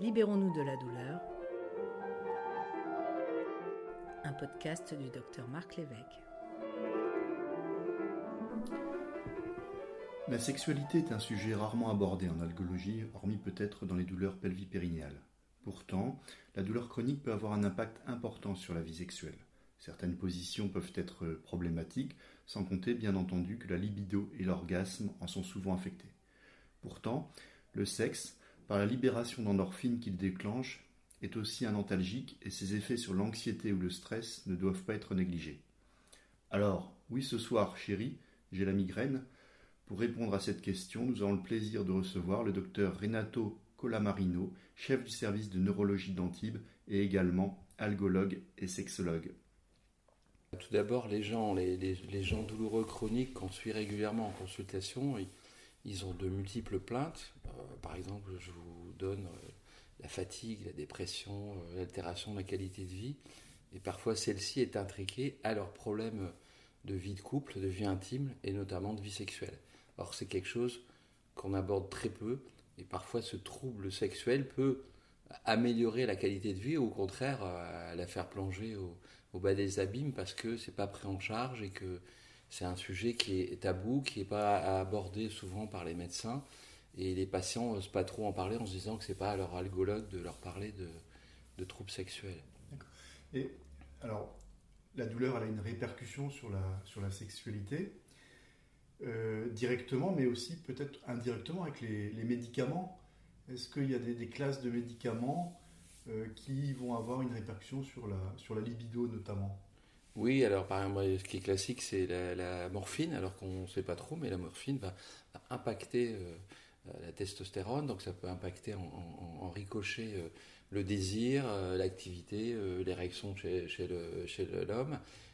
Libérons-nous de la douleur. Un podcast du docteur Marc Lévesque. La sexualité est un sujet rarement abordé en algologie, hormis peut-être dans les douleurs pelvipérinéales. Pourtant, la douleur chronique peut avoir un impact important sur la vie sexuelle. Certaines positions peuvent être problématiques, sans compter bien entendu que la libido et l'orgasme en sont souvent affectés. Pourtant, le sexe, par la libération d'endorphines qu'il déclenche, est aussi un antalgique et ses effets sur l'anxiété ou le stress ne doivent pas être négligés. Alors, oui, ce soir, chérie, j'ai la migraine. Pour répondre à cette question, nous avons le plaisir de recevoir le docteur Renato Colamarino, chef du service de neurologie d'Antibes et également algologue et sexologue. Tout d'abord, les gens, les, gens douloureux chroniques qu'on suit régulièrement en consultation, ils, ont de multiples plaintes. Euh, par exemple, je vous donne euh, la fatigue, la dépression, euh, l'altération de la qualité de vie. Et parfois, celle-ci est intriquée à leurs problèmes de vie de couple, de vie intime et notamment de vie sexuelle. Or, c'est quelque chose qu'on aborde très peu. Et parfois, ce trouble sexuel peut améliorer la qualité de vie ou au contraire la faire plonger au, au bas des abîmes parce que c'est pas pris en charge et que c'est un sujet qui est tabou, qui n'est pas abordé souvent par les médecins. Et les patients n'osent pas trop en parler en se disant que c'est pas à leur algologue de leur parler de, troubles sexuels. Et alors, la douleur, elle a une répercussion sur la, sur la sexualité, euh, directement, mais aussi peut-être indirectement avec les, médicaments. Est-ce qu'il y a des, des, classes de médicaments euh, qui vont avoir une répercussion sur la, sur la libido notamment? Oui, alors par exemple, ce qui est classique, c'est la, morphine, alors qu'on ne sait pas trop, mais la morphine va, impacter euh, la testostérone, donc ça peut impacter en, ricochet euh, le désir, l'activité, l'érection chez, chez l'homme. Chez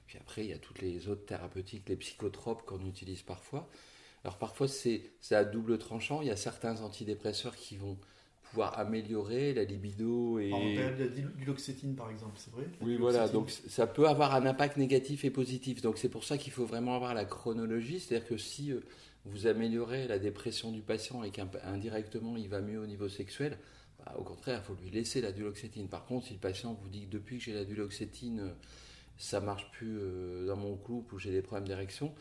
Puis après, il y a toutes les autres thérapeutiques, les psychotropes qu'on utilise parfois. Alors parfois, c'est à double tranchant. Il y a certains antidépresseurs qui vont pouvoir améliorer la libido. Et... En période de par exemple, c'est vrai? Oui, voilà, donc ça peut avoir un impact négatif et positif. Donc c'est pour ça qu'il faut vraiment avoir la chronologie, c'est-à-dire que si euh, vous améliorez la dépression du patient et qu'indirectement il va mieux au niveau sexuel, bah, au contraire, il faut lui laisser la duloxétine. Par contre, si le patient vous dit que depuis que j'ai la duloxétine, euh, ça marche plus euh, dans mon couple ou j'ai des problèmes d'érection,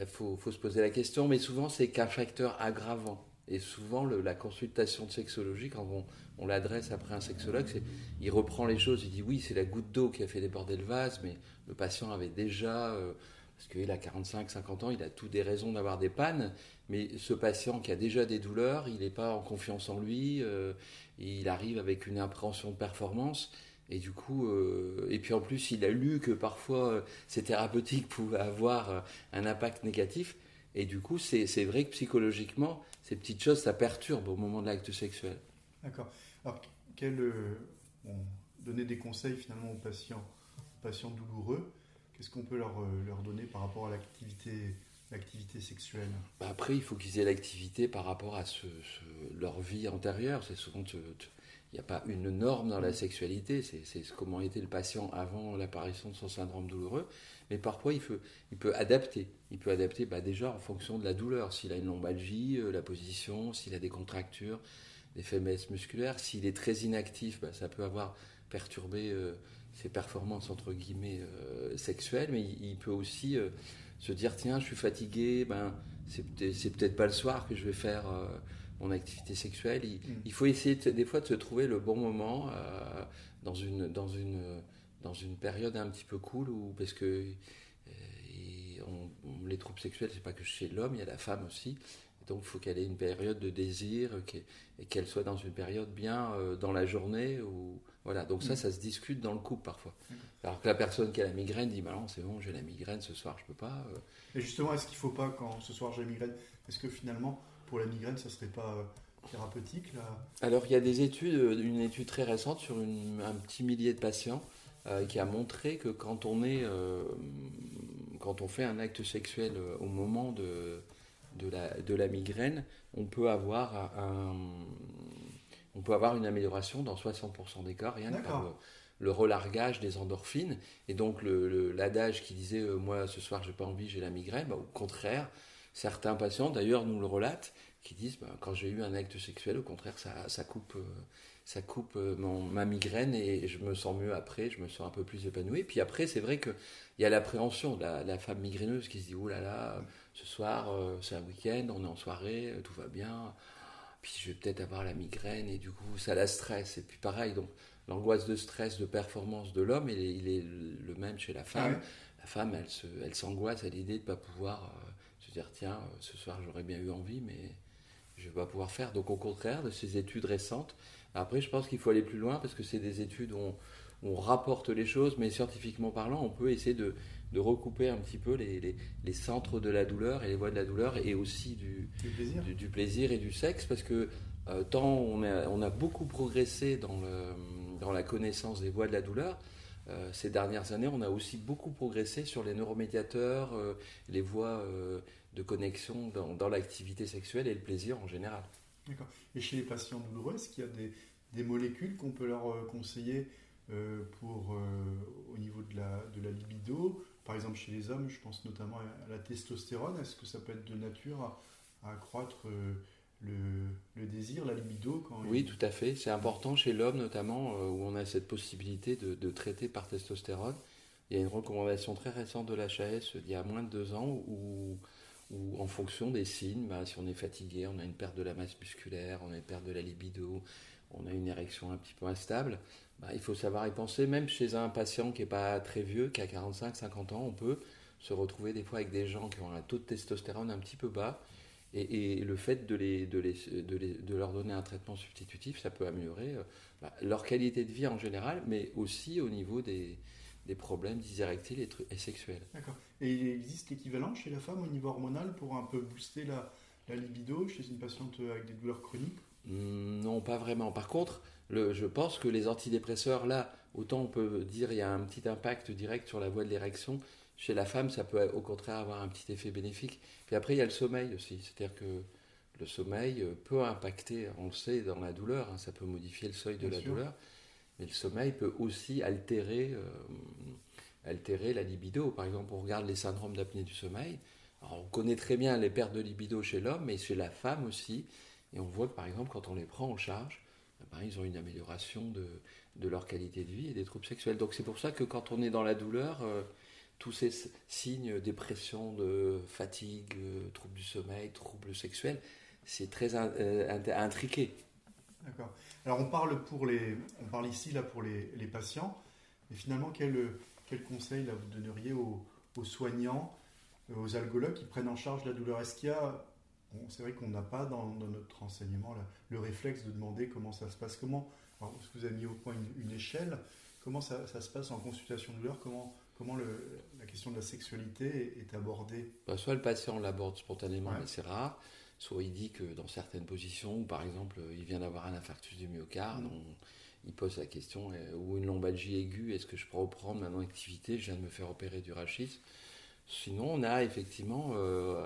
il faut, faut se poser la question, mais souvent c'est qu'un facteur aggravant. Et souvent, la consultation de sexologie, quand on, l'adresse après un sexologue, il reprend les choses, il dit oui, c'est la goutte d'eau qui a fait déborder le vase, mais le patient avait déjà, euh, parce qu'il a 45, 50 ans, il a toutes des raisons d'avoir des pannes, mais ce patient qui a déjà des douleurs, il n'est pas en confiance en lui, euh, il arrive avec une appréhension de performance. Et du coup, euh, et puis en plus, il a lu que parfois ces thérapeutiques pouvaient avoir un impact négatif. Et du coup, c'est vrai que psychologiquement, ces petites choses, ça perturbe au moment de l'acte sexuel. D'accord. Alors, quel, euh, donner des conseils finalement aux patients, patients douloureux, qu'est-ce qu'on peut leur, euh, leur donner par rapport à l'activité sexuelle? Bah, Après, il faut qu'ils aient l'activité par rapport à leur vie antérieure. C'est souvent il n'y a pas une norme dans la sexualité, c'est comment était le patient avant l'apparition de son syndrome douloureux, mais parfois il, il peut adapter. Il peut adapter bah, déjà en fonction de la douleur, s'il a une lombalgie, euh, la position, s'il a des contractures, des faiblesses musculaires, s'il est très inactif, bah, ça peut avoir perturbé euh, ses performances entre guillemets euh, sexuelles, mais il, peut aussi se dire tiens, je suis fatigué, ben, c'est peut-être pas le soir que je vais faire mon activité sexuelle. Mm. Il, faut essayer des fois de se trouver le bon moment euh, dans, une, dans, une, dans une période un petit peu cool, ou, parce que euh, les troubles sexuels, c'est pas que chez l'homme, il y a la femme aussi. Donc il faut qu'elle ait une période de désir et qu'elle soit dans une période bien euh, dans la journée. Ou, voilà. Donc ça, mm. ça se discute dans le couple parfois. Alors que la personne qui a la migraine dit bah non, c'est bon, j'ai la migraine ce soir, je peux pas. Et justement, est-ce qu'il faut pas, quand ce soir j'ai la migraine, est-ce que finalement pour la migraine, ça serait pas euh, thérapeutique là? Alors il y a des études, euh, une étude très récente sur un petit millier de patients euh, qui a montré que quand on est, quand on fait un acte sexuel au moment de, de, la, de la migraine, on peut avoir un, on peut avoir une amélioration dans 60% des cas, rien que par le, relargage des endorphines. Et donc l'adage qui disait moi ce soir j'ai pas envie, j'ai la migraine, bah, au contraire, Certains patients, d'ailleurs, nous le relatent, qui disent bah, quand j'ai eu un acte sexuel, au contraire, ça, ça coupe, ça coupe mon, ma migraine et je me sens mieux après, je me sens un peu plus épanoui. Puis après, c'est vrai qu'il y a l'appréhension de la, la, femme migraineuse qui se dit oh là là, ce soir, c'est un week-end, on est en soirée, tout va bien puis je vais peut-être avoir la migraine et du coup ça la stresse. Et puis pareil, donc l'angoisse de stress, de performance de l'homme, il, est, le même chez la femme. Ah la femme, elle, se, elle s'angoisse à l'idée de ne pas pouvoir euh, se dire tiens, euh, ce soir j'aurais bien eu envie, mais je ne vais pas pouvoir faire. Donc au contraire de ces études récentes, après je pense qu'il faut aller plus loin parce que c'est des études où on, on rapporte les choses, mais scientifiquement parlant, on peut essayer de, de recouper un petit peu les, les, centres de la douleur et les voies de la douleur et aussi du, du, plaisir. et du sexe, parce que euh, tant on a, on a, beaucoup progressé dans, le, dans, la connaissance des voies de la douleur, euh, ces dernières années, on a aussi beaucoup progressé sur les neuromédiateurs, euh, les voies de connexion dans, dans l'activité sexuelle et le plaisir en général. D'accord. Et chez les patients douloureux, est-ce qu'il y a des, des molécules qu'on peut leur conseiller pour, au niveau de la, de la libido par exemple, chez les hommes, je pense notamment à la testostérone. Est-ce que ça peut être de nature à, accroître euh, le, désir, la libido Oui, tout à fait. C'est important chez l'homme, notamment, euh, où on a cette possibilité de, traiter par testostérone. Il y a une recommandation très récente de l'HAS d'il y a moins de deux ans où, en fonction des signes, bah, si on est fatigué, on a une perte de la masse musculaire, on a une perte de la libido, on a une érection un petit peu instable, bah, il faut savoir y penser. Même chez un patient qui n'est pas très vieux, qui a 45-50 ans, on peut se retrouver des fois avec des gens qui ont un taux de testostérone un petit peu bas. Et, le fait de, les, de, les, de, leur donner un traitement substitutif, ça peut améliorer euh, bah, leur qualité de vie en général, mais aussi au niveau des, des problèmes d'érectile et, sexuels. D'accord. Et il existe l'équivalent chez la femme au niveau hormonal pour un peu booster la, libido chez une patiente avec des douleurs chroniques? Non, pas vraiment. Par contre, je pense que les antidépresseurs, là, autant on peut dire il y a un petit impact direct sur la voie de l'érection. Chez la femme, ça peut au contraire avoir un petit effet bénéfique. Puis après, il y a le sommeil aussi. C'est-à-dire que le sommeil peut impacter, on le sait, dans la douleur, hein, ça peut modifier le seuil de la douleur, mais le sommeil peut aussi altérer, euh, altérer la libido. Par exemple, on regarde les syndromes d'apnée du sommeil. on connaît très bien les pertes de libido chez l'homme, mais chez la femme aussi. Et on voit que, par exemple, quand on les prend en charge, ben, ils ont une amélioration de, de, leur qualité de vie et des troubles sexuels. Donc c'est pour ça que quand on est dans la douleur, euh, tous ces signes, dépression, de fatigue, euh, troubles du sommeil, troubles sexuels, c'est très euh, intriqué. D'accord. Alors on parle, pour les, on parle ici là pour les, les patients, mais finalement quel, quel conseil là, vous donneriez aux, aux soignants, aux algologues qui prennent en charge la douleur? Est-ce qu'il y a c'est vrai qu'on n'a pas dans, notre renseignement le réflexe de demander comment ça se passe. Comment, que vous avez mis au point une, échelle? Comment ça, se passe en consultation de douleur? Comment, comment la question de la sexualité est, abordée? Bah, Soit le patient l'aborde spontanément, mais c'est rare. Soit il dit que dans certaines positions, par exemple, il vient d'avoir un infarctus du myocarde, mm. il pose la question, euh, ou une lombalgie aiguë, est-ce que je peux reprendre ma non-activité Je viens de me faire opérer du rachis. Sinon, on a effectivement euh,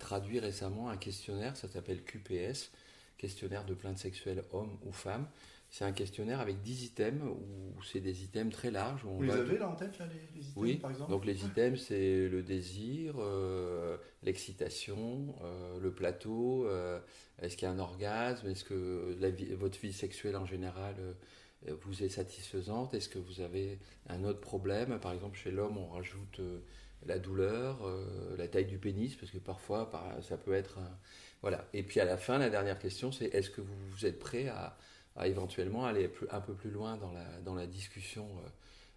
traduit récemment un questionnaire, ça s'appelle QPS, questionnaire de plainte sexuelle homme ou femme. C'est un questionnaire avec 10 items, où c'est des items très larges. Vous les avez là en tête, les, items, oui. par exemple Donc les items, c'est le désir, euh, l'excitation, euh, le plateau, est-ce qu'il y a un orgasme, est-ce que votre vie sexuelle en général vous est satisfaisante, est-ce que vous avez un autre problème? Par exemple, chez l'homme, on rajoute la douleur, euh, la taille du pénis, parce que parfois ça peut être... Voilà. Et puis à la fin, la dernière question, c'est est-ce que vous, êtes prêt à, éventuellement aller un peu plus loin dans la, dans la discussion euh,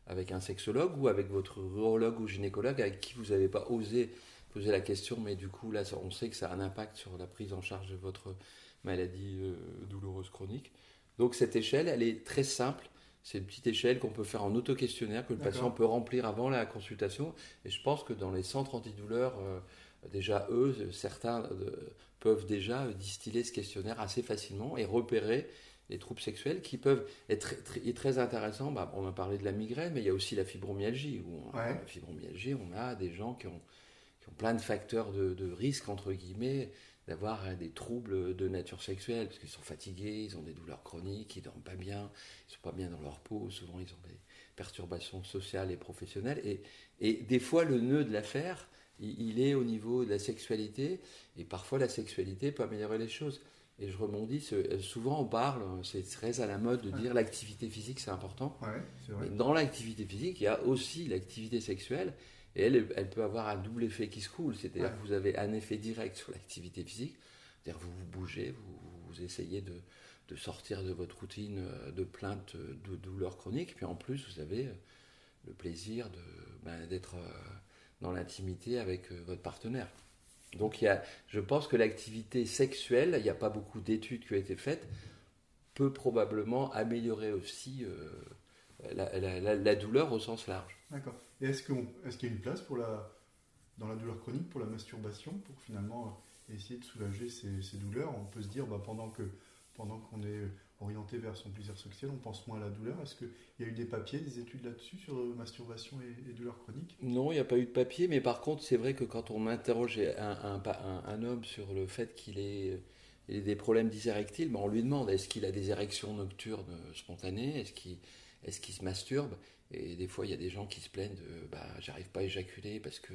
avec un sexologue ou avec votre urologue ou gynécologue avec qui vous n'avez pas osé poser la question, mais du coup, là, on sait que ça a un impact sur la prise en charge de votre maladie euh, douloureuse chronique. Donc cette échelle, elle est très simple c'est une petite échelle qu'on peut faire en auto-questionnaire, que le patient peut remplir avant la consultation. Et je pense que dans les centres antidouleurs, euh, déjà eux, certains euh, peuvent déjà distiller ce questionnaire assez facilement et repérer les troubles sexuels qui peuvent être très, très intéressants. Bah, on a parlé de la migraine, mais il y a aussi la fibromyalgie. Où La fibromyalgie, on a des gens qui ont, qui ont plein de facteurs de, de risque, entre guillemets, d'avoir hein, des troubles de nature sexuelle, parce qu'ils sont fatigués, ils ont des douleurs chroniques, ils dorment pas bien, ils sont pas bien dans leur peau, souvent ils ont des perturbations sociales et professionnelles. Et, et des fois, le nœud de l'affaire, il, est au niveau de la sexualité, et parfois la sexualité peut améliorer les choses. Et je rebondis, souvent on parle, c'est très à la mode de dire l'activité physique c'est important. Mais dans l'activité physique, il y a aussi l'activité sexuelle, et elle, elle peut avoir un double effet qui se coule, c'est-à-dire que vous avez un effet direct sur l'activité physique, c'est-à-dire vous vous bougez, vous, vous essayez de, de, sortir de votre routine euh, de plainte de douleurs chroniques, puis en plus vous avez euh, le plaisir ben, d'être euh, dans l'intimité avec votre partenaire. Donc il y a, je pense que l'activité sexuelle, il n'y a pas beaucoup d'études qui ont été faites, peut probablement améliorer aussi la, douleur au sens large. D'accord. Et est-ce qu'il y a une place dans la douleur chronique pour la masturbation, pour finalement essayer de soulager ces, douleurs? On peut se dire, bah, pendant qu'on est orienté vers son plaisir sexuel, on pense moins à la douleur. Est-ce qu'il y a eu des papiers, des études là-dessus sur masturbation et, et douleurs chroniques Non, il n'y a pas eu de papier, mais par contre, c'est vrai que quand on interroge un, homme sur le fait qu'il ait, des problèmes d'érectile, ben on lui demande est-ce qu'il a des érections nocturnes spontanées, est-ce qu'il est qu'il se masturbe? Et des fois, il y a des gens qui se plaignent de bah, j'arrive pas à éjaculer parce que,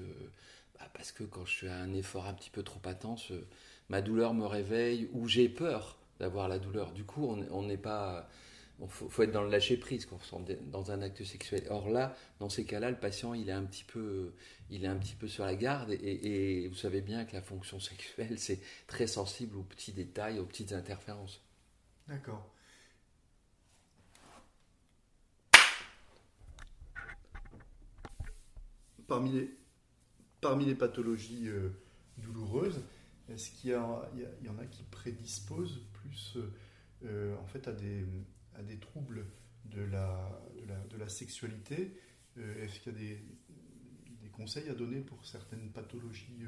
bah, parce que quand je fais un effort un petit peu trop intense, ma douleur me réveille ou j'ai peur d'avoir la douleur. Du coup, on n'est pas. Il faut, être dans le lâcher prise quand on dans un acte sexuel. Or là, dans ces cas-là, le patient, il est un petit peu, il est un petit peu sur la garde. Et, et vous savez bien que la fonction sexuelle, c'est très sensible aux petits détails, aux petites interférences. D'accord. Parmi les, parmi les pathologies euh, douloureuses, est-ce qu'il y, en a qui prédisposent plus euh, euh, en fait à des, à des troubles de la, de la, sexualité Est-ce qu'il y a des, des, conseils à donner pour certaines pathologies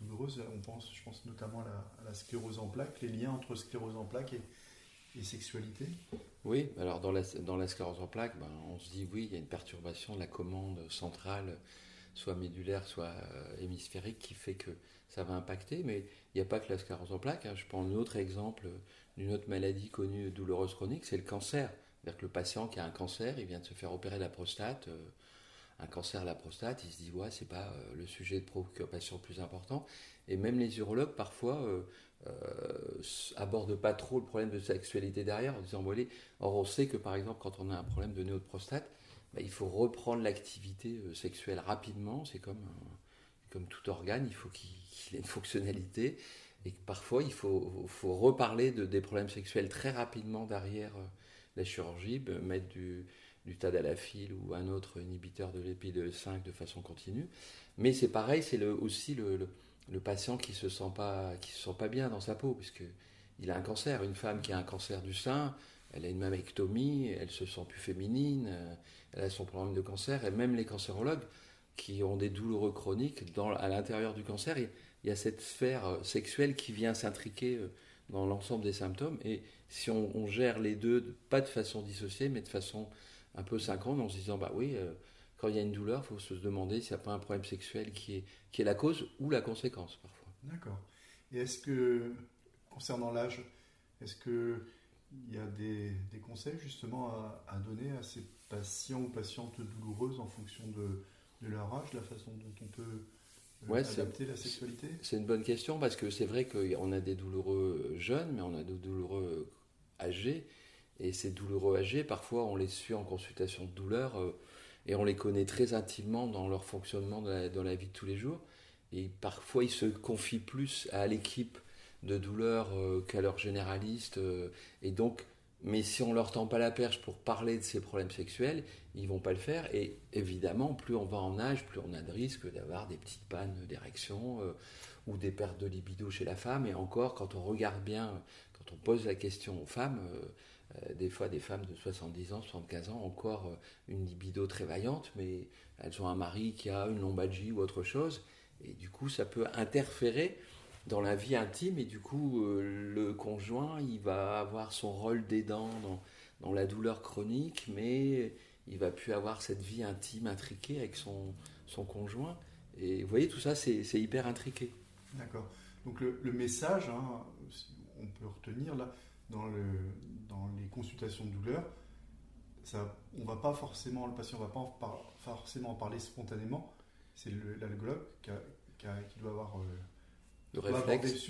douloureuses? On pense, je pense notamment à la, sclérose en plaques, les liens entre sclérose en plaques et, et sexualité. Oui, alors dans la, dans la sclérose en plaques, ben, on se dit oui, il y a une perturbation de la commande centrale soit médulaire, soit euh, hémisphérique, qui fait que ça va impacter. Mais il n'y a pas que la sclérose en plaques. Hein. Je prends un autre exemple d'une autre maladie connue douloureuse chronique, c'est le cancer. C'est-à-dire que le patient qui a un cancer, il vient de se faire opérer la prostate. Euh, un cancer de la prostate, il se dit ouais, c'est pas euh, le sujet de préoccupation le plus important. Et même les urologues parfois abordent pas trop le problème de sexualité derrière en disant bon allez. Or on sait que par exemple quand on a un problème de néo de prostate, bah, il faut reprendre l'activité euh, sexuelle rapidement. C'est comme, comme tout organe, il faut qu'il ait une fonctionnalité. Et parfois, il faut, faut reparler de, des problèmes sexuels très rapidement derrière euh, la chirurgie, mettre du, du tadalafil ou un autre inhibiteur de l'épide 5 de façon continue. Mais c'est pareil, c'est le, aussi le, le, patient qui se, se sent pas bien dans sa peau, puisqu'il a un cancer. Une femme qui a un cancer du sein, elle a une mammectomie, elle se sent plus féminine, euh, elle a son problème de cancer, et même les cancérologues qui ont des douloureux chroniques, à l'intérieur du cancer, il, y a cette sphère euh, sexuelle qui vient s'intriquer euh, dans l'ensemble des symptômes. Et si on, gère les deux, pas de façon dissociée, mais de façon un peu synchrone, en se disant, bah oui, quand il y a une douleur, il faut se demander s'il n'y a pas un problème sexuel qui est, qui est la cause ou la conséquence parfois. D'accord. Et est-ce que, concernant l'âge, est-ce que il y a des, des conseils justement à, donner à ces patients ou patientes douloureuses en fonction de, de leur âge, la façon dont on peut euh, adapter la sexualité? C'est une bonne question parce que c'est vrai qu'on a des douloureux jeunes, mais on a des douloureux âgés. Et ces douloureux âgés, parfois on les suit en consultation de douleur euh, et on les connaît très intimement dans leur fonctionnement la, dans la vie de tous les jours. Et parfois ils se confient plus à l'équipe de douleur euh, qu'à leur généraliste. Euh, et donc, mais si on leur tend pas la perche pour parler de ces problèmes sexuels, ils vont pas le faire. Et évidemment, plus on va en âge, plus on a de risques d'avoir des petites pannes d'érection euh, ou des pertes de libido chez la femme. Et encore, quand on regarde bien, quand on pose la question aux femmes, des fois des femmes de 70 ans, 75 ans, encore une libido très vaillante, mais elles ont un mari qui a une lombalgie ou autre chose. Et du coup, ça peut interférer dans la vie intime et du coup euh, le conjoint il va avoir son rôle d'aidant dans, dans, la douleur chronique mais il va plus avoir cette vie intime intriquée avec son, son conjoint et vous voyez tout ça c'est hyper intriqué. D'accord. Donc le, message, hein, on peut retenir là dans, le, dans les consultations de douleur, ça, on va pas forcément, le patient va pas forcément en parler spontanément. C'est l'algologue qui doit avoir le réflexe.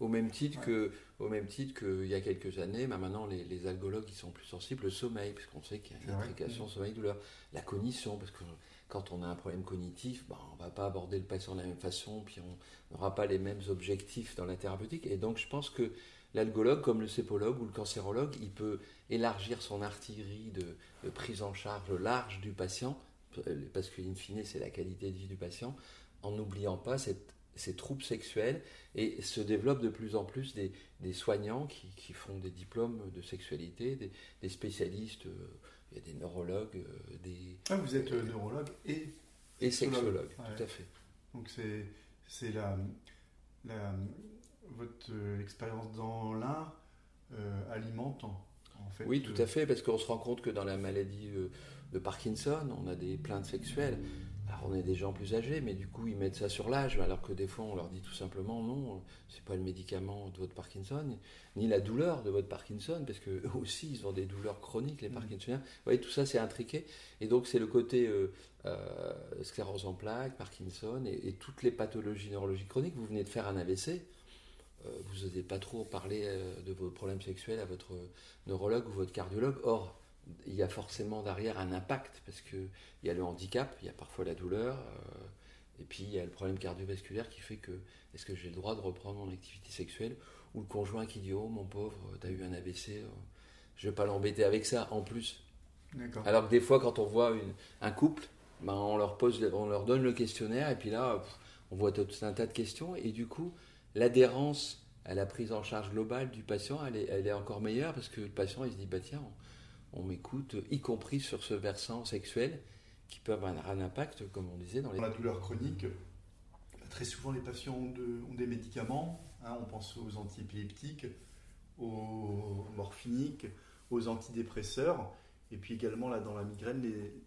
Au même titre que, au même titre qu'il y a quelques années, bah, maintenant les, les, algologues qui sont plus sensibles, le sommeil, parce qu'on sait qu'il y a une intrication sommeil-douleur, la cognition, parce que quand on a un problème cognitif, bah, on ne va pas aborder le patient de la même façon, puis on n'aura pas les mêmes objectifs dans la thérapeutique. Et donc je pense que l'algologue, comme le sépologue ou le cancérologue, il peut élargir son artillerie de, prise en charge large du patient, parce qu'in fine, c'est la qualité de vie du patient, en n'oubliant pas ces troubles sexuels et se développent de plus en plus des, soignants qui, font des diplômes de sexualité, des, spécialistes, euh, il y a des neurologues, euh, des... Ah, vous êtes euh, neurologue et... Et sexologue, tout à fait. Donc c'est la, la, votre expérience dans l'art alimente en, fait... Oui, tout à fait, parce qu'on se rend compte que dans la maladie de Parkinson, on a des plaintes sexuelles. Alors on est des gens plus âgés, mais du coup ils mettent ça sur l'âge, alors que des fois on leur dit tout simplement non, c'est pas le médicament de votre Parkinson, ni la douleur de votre Parkinson, parce que eux aussi ils ont des douleurs chroniques, les mmh. Parkinsoniens. Vous voyez, tout ça c'est intriqué. Et donc c'est le côté euh, euh, sclérose en plaques, Parkinson et, toutes les pathologies neurologiques chroniques. Vous venez de faire un AVC, euh, vous n'osez pas trop parler de vos problèmes sexuels à votre neurologue ou votre cardiologue. Or, il y a forcément derrière un impact parce qu'il y a le handicap, il y a parfois la douleur, euh, et puis il y a le problème cardiovasculaire qui fait que est-ce que j'ai le droit de reprendre mon activité sexuelle ou le conjoint qui dit oh mon pauvre, tu as eu un AVC, euh, je vais pas l'embêter avec ça en plus. Alors que des fois quand on voit un couple, ben, on leur pose, on leur donne le questionnaire et puis là on voit tout un tas de questions et du coup l'adhérence à la prise en charge globale du patient, elle est, elle est encore meilleure parce que le patient il se dit bah tiens on m'écoute, y compris sur ce versant sexuel, qui peut avoir un impact, comme on disait, dans les... la douleur chronique, très souvent les patients ont, des médicaments, hein, on pense aux antiépileptiques, aux morphiniques, aux antidépresseurs, et puis également dans la migraine,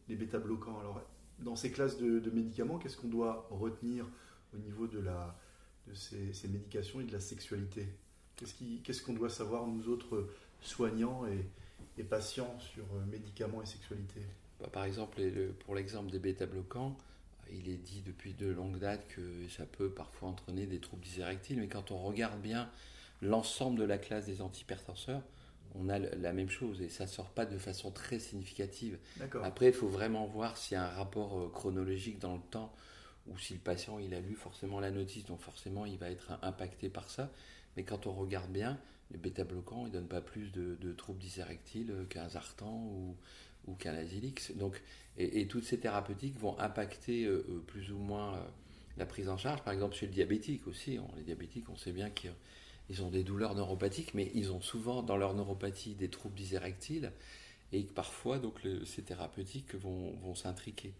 les, bêta-bloquants. Alors dans ces classes de, médicaments, qu'est-ce qu'on doit retenir au niveau de ces, médications et de la sexualité? Qu'est-ce qu'on doit savoir, nous autres soignants et, et patients sur euh, médicaments et sexualité bah, Par exemple, pour l'exemple des bêta-bloquants, il est dit depuis de longues dates que ça peut parfois entraîner des troubles dysérectiles, mais quand on regarde bien l'ensemble de la classe des antihypertenseurs, on a la même chose et ça ne sort pas de façon très significative. Après, il faut vraiment voir s'il y a un rapport euh, chronologique dans le temps ou si le patient il a lu forcément la notice, donc forcément il va être impacté par ça. Mais quand on regarde bien, les bêta-bloquants, ne donnent pas plus de, troubles dysérectiles qu'un Zartan ou, qu'un Azilix. Donc, et, toutes ces thérapeutiques vont impacter euh, euh, plus ou moins euh, la prise en charge. Par exemple, chez le diabétique aussi. les diabétiques, on sait bien qu'ils ont des douleurs neuropathiques, mais ils ont souvent dans leur neuropathie des troubles dysérectiles et parfois, donc, ces thérapeutiques vont, vont s'intriquer.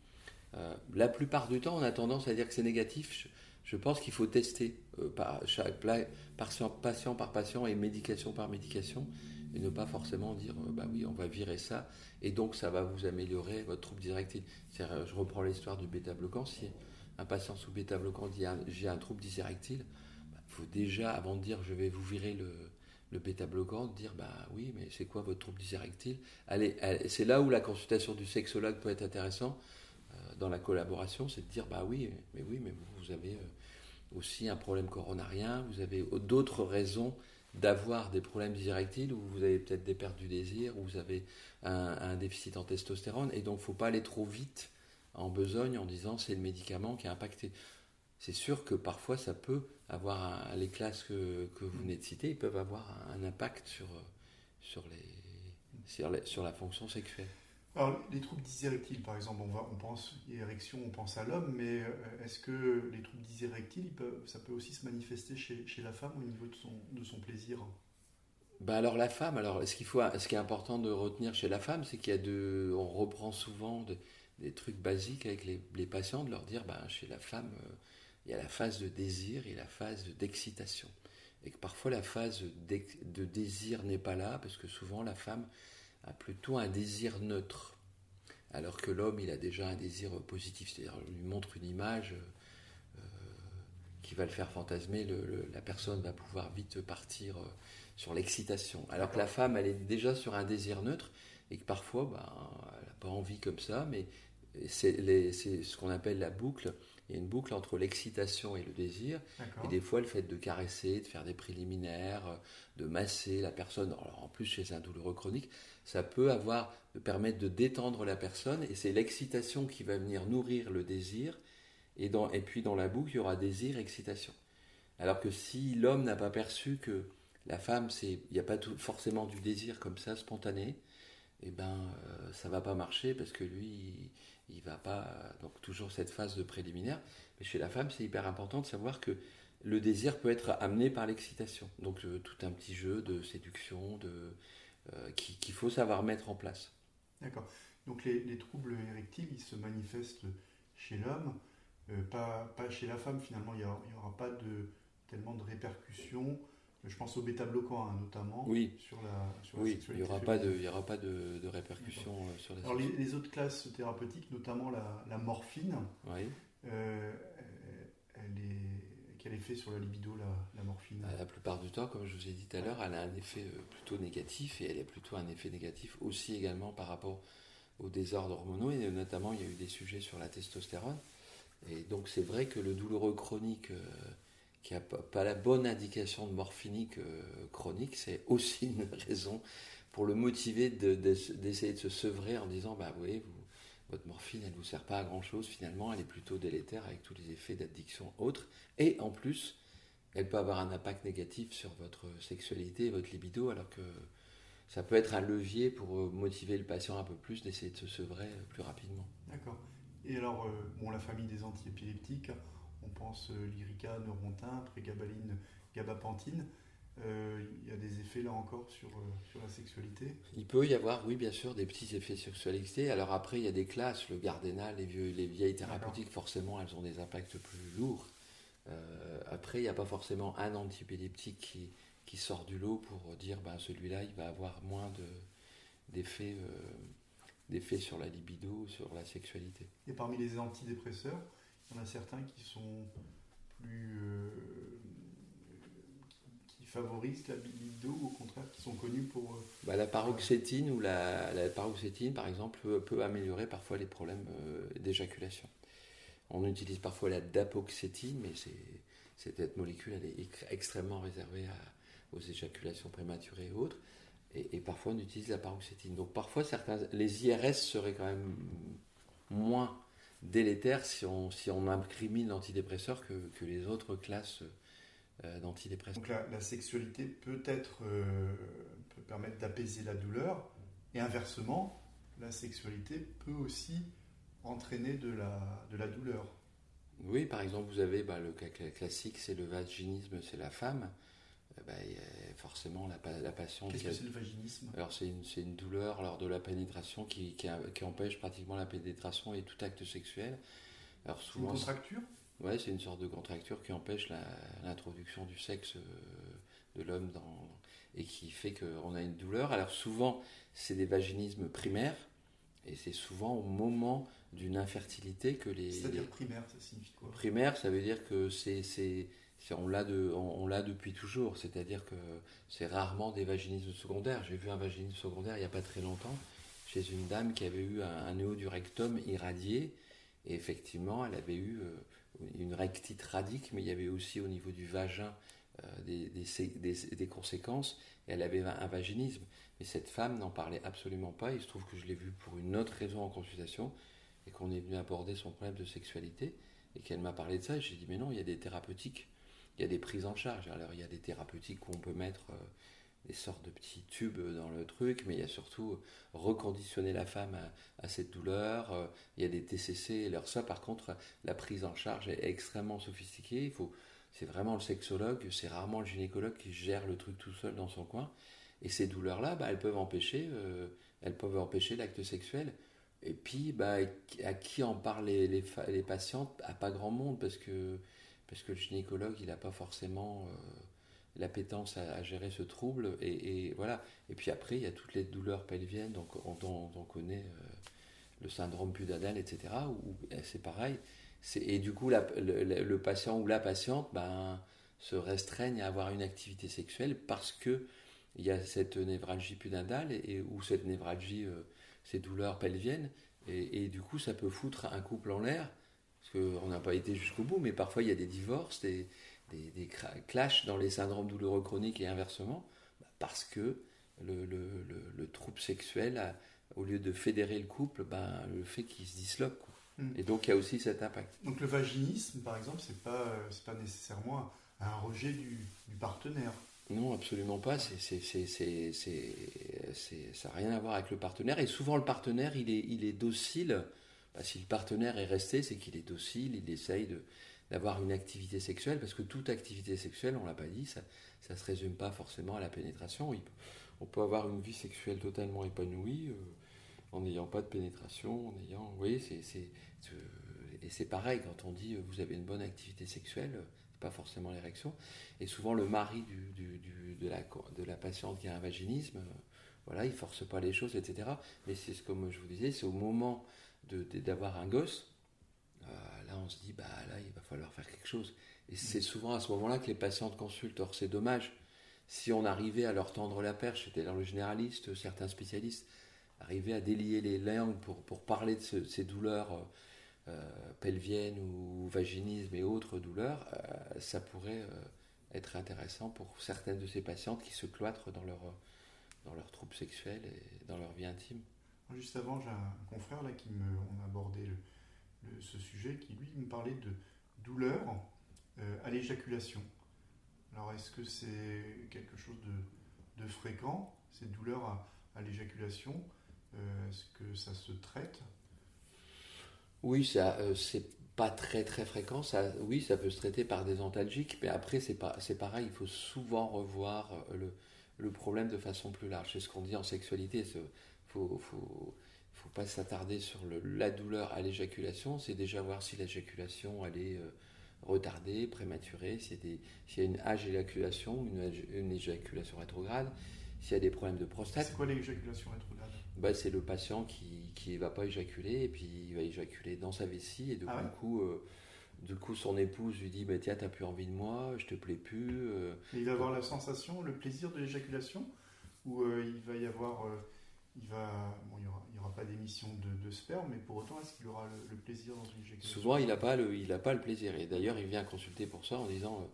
la plupart du temps, on a tendance à dire que c'est négatif je pense qu'il faut tester euh, par, chaque, patient, patient par patient et médication par médication et ne pas forcément dire euh, bah oui on va virer ça et donc ça va vous améliorer votre trouble directif. Euh, je reprends l'histoire du bêta bloquant. Si un patient sous bêta bloquant dit j'ai un trouble dysérectile, il bah, faut déjà avant de dire je vais vous virer le, le bêta bloquant dire bah oui mais c'est quoi votre trouble dysérectile allez, c'est là où la consultation du sexologue peut être intéressant dans la collaboration c'est de dire bah oui mais oui mais vous, vous avez aussi un problème coronarien, vous avez d'autres raisons d'avoir des problèmes directiles où vous avez peut-être des pertes du désir, où vous avez un, déficit en testostérone, et donc il ne faut pas aller trop vite en besogne en disant c'est le médicament qui a impacté. C'est sûr que parfois ça peut avoir, les classes que, que, vous venez de citer, ils peuvent avoir un impact sur, sur, les, sur la fonction sexuelle. Alors, les troubles dysérectiles, par exemple, on, va, on pense érection, on pense à l'homme, mais euh, est-ce que les troubles dysérectiles, ça peut aussi se manifester chez, la femme au niveau de son, de son plaisir? Bah alors la femme, alors ce qu'il faut, ce qui est important de retenir chez la femme, c'est qu'il reprend souvent des trucs basiques avec les, les, patients, de leur dire, bah, chez la femme, euh, il y a la phase de désir et la phase d'excitation, et que parfois la phase de désir n'est pas là, parce que souvent la femme a plutôt un désir neutre, alors que l'homme, il a déjà un désir positif, c'est-à-dire lui montre une image euh, qui va le faire fantasmer, la personne va pouvoir vite partir euh, sur l'excitation. Alors que la femme, elle est déjà sur un désir neutre, et que parfois, bah, elle n'a pas envie comme ça, mais c'est ce qu'on appelle la boucle, il y a une boucle entre l'excitation et le désir. Et des fois, le fait de caresser, de faire des préliminaires, de masser la personne, alors en plus chez un douloureux chronique, ça peut avoir, permettre de détendre la personne. Et c'est l'excitation qui va venir nourrir le désir. Et, et puis dans la boucle, il y aura désir, excitation. Alors que si l'homme n'a pas perçu que la femme, il n'y a pas forcément du désir comme ça, spontané, eh ben, euh, ça va pas marcher parce que lui, il, va pas. Donc, toujours cette phase de préliminaire. Mais chez la femme, c'est hyper important de savoir que le désir peut être amené par l'excitation. Donc, euh, tout un petit jeu de séduction de, euh, qu'il faut savoir mettre en place. D'accord. Donc, les, troubles érectiles, ils se manifestent chez l'homme, pas, pas, chez la femme finalement. Il n'y aura, pas de, tellement de répercussions je pense au bêta-bloquant hein, notamment. Oui. Sur la, sur oui, il n'y aura, pas de, il aura pas de, de répercussions euh, sur la Alors les, autres classes thérapeutiques, notamment la, la morphine, oui. euh, elle est, effet sur la libido la, morphine La plupart du temps, comme je vous ai dit tout à l'heure, elle a un effet euh, plutôt négatif et elle a plutôt un effet négatif aussi également par rapport aux désordres hormonaux et notamment il y a eu des sujets sur la testostérone. Et donc c'est vrai que le douloureux chronique... Euh, qui n'a pas la bonne indication de morphinique euh, chronique, c'est aussi une raison pour le motiver d'essayer de, se sevrer en disant bah oui, vous, votre morphine elle ne vous sert pas à grand chose finalement, elle est plutôt délétère avec tous les effets d'addiction autres, et en plus elle peut avoir un impact négatif sur votre sexualité et votre libido, alors que ça peut être un levier pour euh, motiver le patient un peu plus d'essayer de se sevrer euh, plus rapidement. D'accord. Et alors, bon, la famille des antiépileptiques, on pense euh, Neurontin, prégabaline, gabapentine. Euh, il y a des effets là encore sur, euh, sur la sexualité? Il peut y avoir, oui, bien sûr, des petits effets sur la sexualité. Alors après, il y a des classes, le Gardena, les, vieux, les vieilles thérapeutiques, forcément, elles ont des impacts plus lourds. après, il n'y a pas forcément un antipéleptique qui, qui sort du lot pour dire ben, celui-là, il va avoir moins d'effets sur la libido, sur la sexualité. Et parmi les antidépresseurs, il y en a certains qui sont plus. Euh, favorisent la libido, ou au contraire, qui sont connus pour. Euh, bah, la paroxétine ou la, paroxétine, par exemple, peut, améliorer parfois les problèmes euh, d'éjaculation. On utilise parfois la dapoxétine, mais cette molécule elle est extrêmement réservée aux éjaculations prématurées et autres. Et, parfois on utilise la paroxétine. Donc parfois certains, les IRS seraient quand même moins délétère si on, si on incrimine l'antidépresseur que, les autres classes d'antidépresseurs. Donc la, sexualité peut, être, euh, peut permettre d'apaiser la douleur et inversement, la sexualité peut aussi entraîner de la, de la douleur. Oui, par exemple, vous avez bah, le cas classique, c'est le vaginisme, c'est la femme. Eh ben, forcément la, la patiente. Qu'est-ce que c'est le vaginisme? Alors c'est une, une, douleur lors de la pénétration qui, qui, qui, empêche pratiquement la pénétration et tout acte sexuel. Alors souvent, une contracture? Ouais, c'est une sorte de contracture qui empêche l'introduction du sexe euh, de l'homme dans et qui fait qu'on a une douleur. Alors souvent, c'est des vaginismes primaires et c'est souvent au moment d'une infertilité que les. C'est-à-dire primaire, ça signifie quoi? Primaire, ça veut dire que c'est on l'a de, on, l'a depuis toujours, c'est-à-dire que c'est rarement des vaginismes secondaires. J'ai vu un vaginisme secondaire il n'y a pas très longtemps chez une dame qui avait eu un, néo du rectum irradié et effectivement elle avait eu euh, une rectite radique, mais il y avait aussi au niveau du vagin euh, des, des, conséquences et elle avait un vaginisme. Mais cette femme n'en parlait absolument pas. Il se trouve que je l'ai vue pour une autre raison en consultation et qu'on est venu aborder son problème de sexualité et qu'elle m'a parlé de ça. J'ai dit mais non, il y a des thérapeutiques il y a des prises en charge. Alors il y a des thérapeutiques où on peut mettre euh, des sortes de petits tubes dans le truc, mais il y a surtout reconditionner la femme à, cette douleur. Euh, il y a des TCC. Alors ça, par contre, la prise en charge est extrêmement sophistiquée. Il faut, c'est vraiment le sexologue, c'est rarement le gynécologue qui gère le truc tout seul dans son coin. Et ces douleurs-là, bah, elles peuvent empêcher, euh, elles peuvent empêcher l'acte sexuel. Et puis, bah, à qui en parlent les, les, patientes? À pas grand monde, parce que parce que le gynécologue, il n'a pas forcément euh, l'appétence à, gérer ce trouble. Et, voilà. Et puis après, il y a toutes les douleurs pelviennes, donc on, on, connaît euh, le syndrome pudadal, etc., où, eh, c'est pareil. Et du coup, le, patient ou la patiente ben, se restreigne à avoir une activité sexuelle parce que il y a cette névralgie pudendale et, ou cette névralgie, euh, ces douleurs pelviennes, et, et, du coup, ça peut foutre un couple en l'air parce qu'on n'a pas été jusqu'au bout, mais parfois il y a des divorces, des, des, clashs dans les syndromes douloureux chroniques et inversement, bah, parce que le, le, le, trouble sexuel, au lieu de fédérer le couple, ben, le fait qu'il se disloque. Hmm. Et donc il y a aussi cet impact. Donc le vaginisme, par exemple, c'est pas, pas nécessairement un rejet du, du partenaire. Non, absolument pas. C'est, ça n'a rien à voir avec le partenaire. Et souvent, le partenaire, il est, il est docile. Bah, si le partenaire est resté, c'est qu'il est docile, il essaye de, d'avoir une activité sexuelle, parce que toute activité sexuelle, on l'a pas dit, ça ne se résume pas forcément à la pénétration. On peut avoir une vie sexuelle totalement épanouie euh, en n'ayant pas de pénétration, en ayant... Vous voyez, c'est, et c'est pareil, quand on dit euh, vous avez une bonne activité sexuelle, c'est pas forcément l'érection. Et souvent, le mari du, de, la, de la patiente qui a un vaginisme, euh, voilà, il force pas les choses, etc. Mais c'est comme je vous disais, c'est au moment d'avoir un gosse, là on se dit, bah là il va falloir faire quelque chose. Et c'est souvent à ce moment-là que les patientes consultent. Or c'est dommage, si on arrivait à leur tendre la perche, dans le généraliste, certains spécialistes, arrivaient à délier les langues pour, pour parler de, ces douleurs euh, euh, pelviennes ou vaginisme et autres douleurs, euh, ça pourrait être intéressant pour certaines de ces patientes qui se cloîtrent dans leur, dans leurs troubles sexuels et dans leur vie intime. Juste avant, j'ai un confrère là qui me, on a abordé ce sujet, qui lui me parlait de douleur à l'éjaculation. Alors, est-ce que c'est quelque chose de, fréquent, ces douleurs à, l'éjaculation? Euh, Est-ce que ça se traite? Oui, ça, euh, c'est pas très très fréquent. Oui, ça peut se traiter par des antalgiques, mais après, c'est, pas, c'est pareil, il faut souvent revoir euh, le, le problème de façon plus large. C'est ce qu'on dit en sexualité. Faut, faut, faut pas s'attarder sur le, la douleur à l'éjaculation, c'est déjà voir si l'éjaculation elle est retardé, prématuré, s'il y, a une âge éjaculation, une, une, éjaculation rétrograde, s'il y a des problèmes de prostate. C'est quoi l'éjaculation rétrograde? Bah, C'est le patient qui ne va pas éjaculer et puis il va éjaculer dans sa vessie et ah coup, euh, du coup son épouse lui dit bah, Tiens, t'as plus envie de moi, je te plais plus. Euh. il va avoir la sensation, le plaisir de l'éjaculation? Ou euh, il va y avoir il n'y aura, pas d'émission de, sperme, mais pour autant, est-ce qu'il aura le, plaisir dans une éjaculation Souvent, il n'a pas, le, plaisir. Et d'ailleurs, il vient consulter pour ça en disant euh,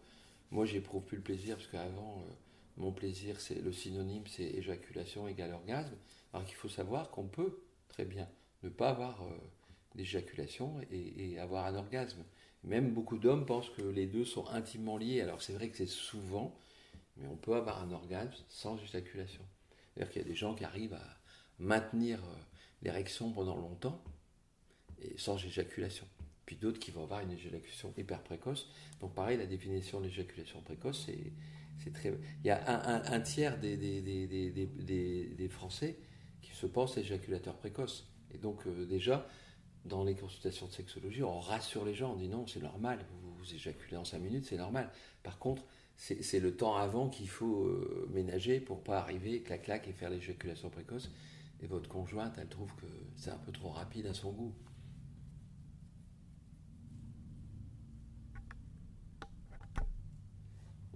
Moi, j'éprouve plus le plaisir, parce qu'avant, euh, mon plaisir, c'est le synonyme, c'est éjaculation égale orgasme. Alors qu'il faut savoir qu'on peut très bien ne pas avoir euh, d'éjaculation et, avoir un orgasme. Même beaucoup d'hommes pensent que les deux sont intimement liés. Alors, c'est vrai que c'est souvent, mais on peut avoir un orgasme sans éjaculation. C'est-à-dire qu'il y a des gens qui arrivent à maintenir euh, l'érection pendant longtemps et sans éjaculation. Puis d'autres qui vont avoir une éjaculation hyper précoce. Donc pareil, la définition de l'éjaculation précoce, c'est très... Il y a un, tiers des, Français qui se pensent éjaculateurs précoces. Et donc euh, déjà, dans les consultations de sexologie, on rassure les gens, on dit non, c'est normal, vous, vous éjaculez en 5 minutes, c'est normal. Par contre, c'est le temps avant qu'il faut euh, ménager pour pas arriver, clac-clac, et faire l'éjaculation précoce et votre conjointe, elle trouve que c'est un peu trop rapide à son goût.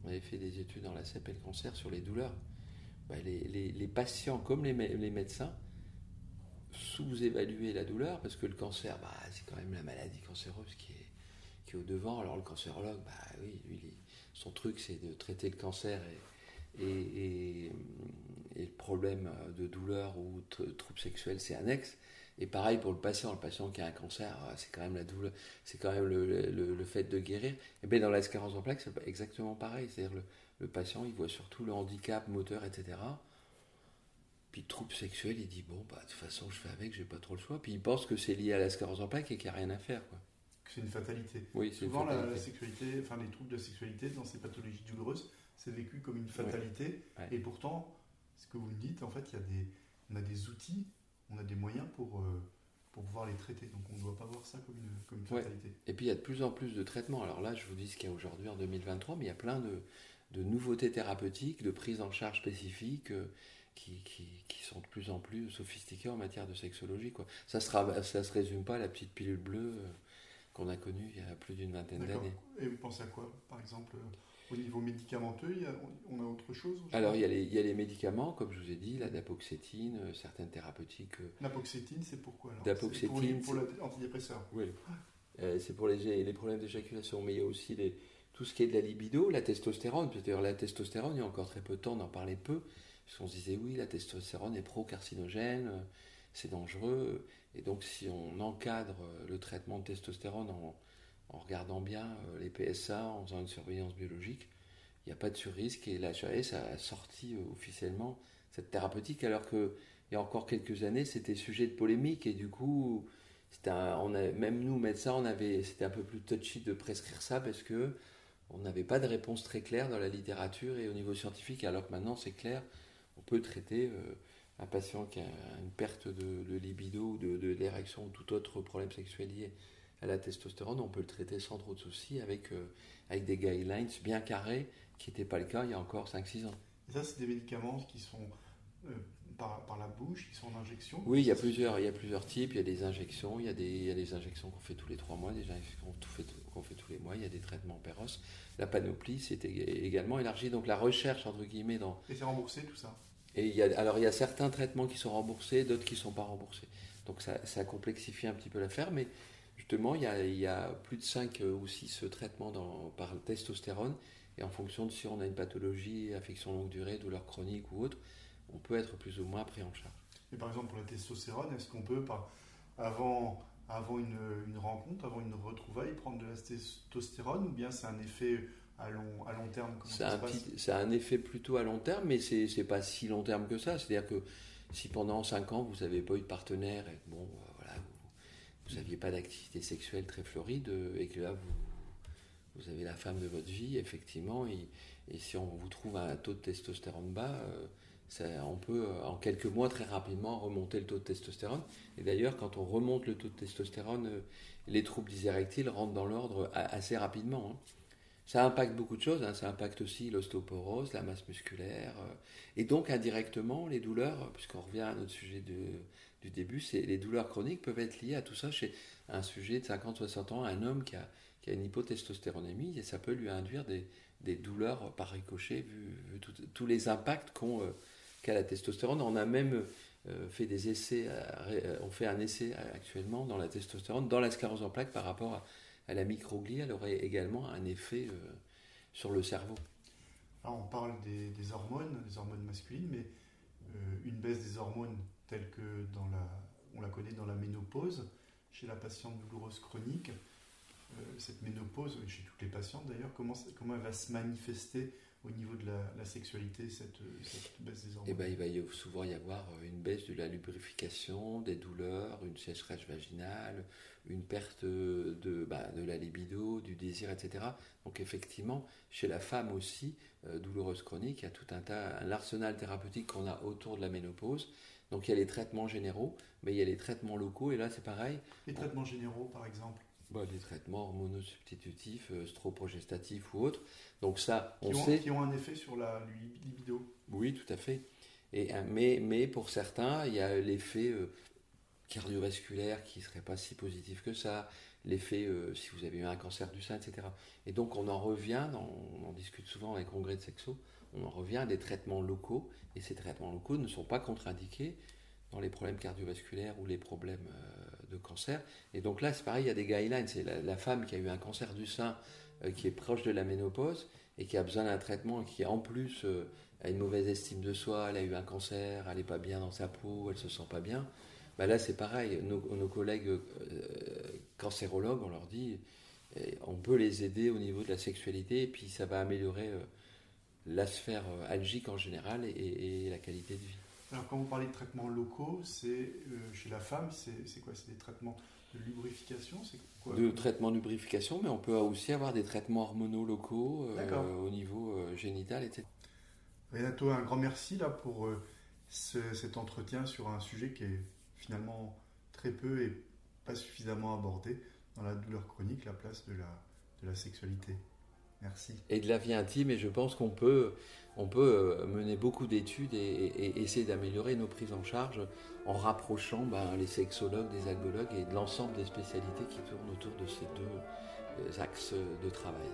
On avait fait des études dans la CEP et le cancer sur les douleurs. Bah, les, patients, comme les, médecins, sous-évaluaient la douleur parce que le cancer, bah, c'est quand même la maladie cancéreuse qui est, au devant. Alors le cancérologue, bah, son truc, c'est de traiter le cancer et, et, et le problème de douleur ou de troubles sexuels, c'est annexe. Et pareil pour le patient, le patient qui a un cancer, ah, c'est quand même la douleur, c'est quand même le, fait de guérir. Et bien dans la sclérose en plaques, c'est exactement pareil. C'est-à-dire le, le patient, il voit surtout le handicap moteur, etc. Puis trouble sexuel, il dit bon bah de toute façon je fais avec, j'ai pas trop le choix. Puis il pense que c'est lié à la sclérose en plaques et qu'il n'y a rien à faire. Quoi. C'est une fatalité. Oui, Souvent La, sexualité, enfin les troubles de sexualité dans ces pathologies douloureuses, c'est vécu comme une fatalité. Et pourtant, ce que vous me dites, en fait, il y a des, on a des outils, on a des moyens pour, euh, pour pouvoir les traiter. Donc on ne doit pas voir ça comme une, comme fatalité. Et puis il y a de plus en plus de traitements. Alors là, je vous dis ce qu'il y a aujourd'hui en 2023, mais il y a plein de, de, nouveautés thérapeutiques, de prises en charge spécifiques. Euh, qui, qui, qui, sont de plus en plus sophistiquées en matière de sexologie. Quoi. Ça ne ça se résume pas à la petite pilule bleue euh, qu'on a connue il y a plus d'une vingtaine d'années. Et vous pensez à quoi, par exemple au niveau médicamenteux, on a autre chose Alors, il y, a les, il y, a les, médicaments, comme je vous ai dit, la dapoxétine, euh, certaines thérapeutiques. Euh, L'apoxétine, c'est pourquoi Dapoxétine. Pour, l'antidépresseur Oui. Euh, c'est pour les, les problèmes d'éjaculation, mais il y a aussi les, tout ce qui est de la libido, la testostérone. C'est-à-dire la testostérone, il y a encore très peu de temps, on en parlait peu, parce qu'on se disait oui, la testostérone est pro-carcinogène, c'est dangereux. Et donc si on encadre le traitement de testostérone en, en regardant bien euh, les PSA, en faisant une surveillance biologique, il n'y a pas de surrisque. Et la a sorti euh, officiellement cette thérapeutique, alors qu'il y a encore quelques années, c'était sujet de polémique. Et du coup, on a, même nous, médecins, on avait, c'était un peu plus touchy de prescrire ça parce que on n'avait pas de réponse très claire dans la littérature et au niveau scientifique, alors que maintenant c'est clair, on peut traiter euh, un patient qui a une perte de, libido ou de, de l'érection ou tout autre problème sexuel lié à la testostérone, on peut le traiter sans trop de soucis avec, euh, avec des guidelines bien carrés, qui n'étaient pas le cas il y a encore 5-6 ans. Et ça, c'est des médicaments qui sont euh, par, par, la bouche, qui sont en injection? Oui, il y, a plusieurs, il y a plusieurs types. Il y a des injections, il y a des, il y a des injections qu'on fait tous les 3 mois, des injections qu'on fait, tous les mois, il y a des traitements péros. La panoplie, c'est également élargi. Donc la recherche, entre guillemets, dans... Et c'est remboursé tout ça? Et il y a, alors il y a certains traitements qui sont remboursés, d'autres qui ne sont pas remboursés. Donc ça, ça complexifie un petit peu l'affaire, mais justement, il y, a, plus de 5 euh, ou 6 traitements dans, par testostérone. Et en fonction de si on a une pathologie, affection longue durée, douleur chronique ou autre, on peut être plus ou moins pris en charge. Et par exemple, pour la testostérone, est-ce qu'on peut, avant, avant une, rencontre, avant une retrouvaille, prendre de la testostérone ou bien c'est un effet à long, à long terme? C'est un, un, effet plutôt à long terme, mais c'est n'est pas si long terme que ça. C'est-à-dire que si pendant 5 ans vous n'avez pas eu de partenaire et bon, vous n'aviez pas d'activité sexuelle très floride euh, et que là, vous, avez la femme de votre vie, effectivement, et, si on vous trouve un taux de testostérone bas, euh, on peut euh, en quelques mois très rapidement remonter le taux de testostérone. Et d'ailleurs, quand on remonte le taux de testostérone, les troubles d'érectiles rentrent dans l'ordre assez rapidement. Hein. Ça impacte beaucoup de choses, hein. ça impacte aussi l'ostéoporose, la masse musculaire, et donc indirectement les douleurs, puisqu'on revient à notre sujet de, du début, c'est les douleurs chroniques peuvent être liées à tout ça chez un sujet de 50-60 ans, un homme qui a, une hypotestostéronémie, et ça peut lui induire des, douleurs par ricochet, vu, tous les impacts euh, qu'a la testostérone. On a même euh, fait des essais, euh, on fait un essai actuellement dans la testostérone, dans la sclérose en plaques par rapport à, la microglie, elle aurait également un effet sur le cerveau. On parle des hormones, des hormones masculines, mais une baisse des hormones telle que dans la, on la connaît dans la ménopause, chez la patiente douloureuse chronique. Euh, cette ménopause, chez toutes les patientes d'ailleurs, comment, comment elle va se manifester au niveau de la, sexualité, cette, baisse des hormones? Eh ben, Il va souvent y avoir une baisse de la lubrification, des douleurs, une sécheresse vaginale, une perte de, bah, de la libido, du désir, etc. Donc effectivement, chez la femme aussi, euh, douloureuse chronique, il y a tout un tas, un arsenal thérapeutique qu'on a autour de la ménopause donc il y a les traitements généraux, mais il y a les traitements locaux, et là c'est pareil. Les traitements généraux, par exemple bah, Les traitements hormonosubstitutifs, euh, stroprogestatifs ou autres. Donc ça, on qui ont, sait. Qui ont un effet sur la libido. Oui, tout à fait. Et, euh, mais, mais pour certains, il y a l'effet euh, cardiovasculaire qui ne serait pas si positif que ça, l'effet si vous avez eu un cancer du sein, etc. Et donc on en revient, on en discute souvent les congrès de sexo, on en revient à des traitements locaux, et ces traitements locaux ne sont pas contre-indiqués dans les problèmes cardiovasculaires ou les problèmes euh, de cancer. Et donc là, c'est pareil, il y a des guidelines. C'est la, femme qui a eu un cancer du sein, euh, qui est proche de la ménopause, et qui a besoin d'un traitement, qui en plus euh, a une mauvaise estime de soi, elle a eu un cancer, elle n'est pas bien dans sa peau, elle se sent pas bien. Bah là, c'est pareil. Nos, collègues cancérologues, on leur dit, on peut les aider au niveau de la sexualité, et puis ça va améliorer la sphère euh, algique en général et, la qualité de vie. Alors quand vous parlez de traitements locaux, c'est euh, chez la femme, c'est quoi? C'est des traitements de lubrification? Quoi? De traitements de lubrification, mais on peut aussi avoir des traitements hormonaux locaux euh, au niveau génital, etc. Renato, un grand merci là pour cet entretien sur un sujet qui est finalement très peu et pas suffisamment abordé dans la douleur chronique, la place de la, de la sexualité. Merci. Et de la vie intime, et je pense qu'on peut, euh, mener beaucoup d'études et, essayer d'améliorer nos prises en charge en rapprochant ben, les sexologues des algologues et de l'ensemble des spécialités qui tournent autour de ces deux euh, axes de travail.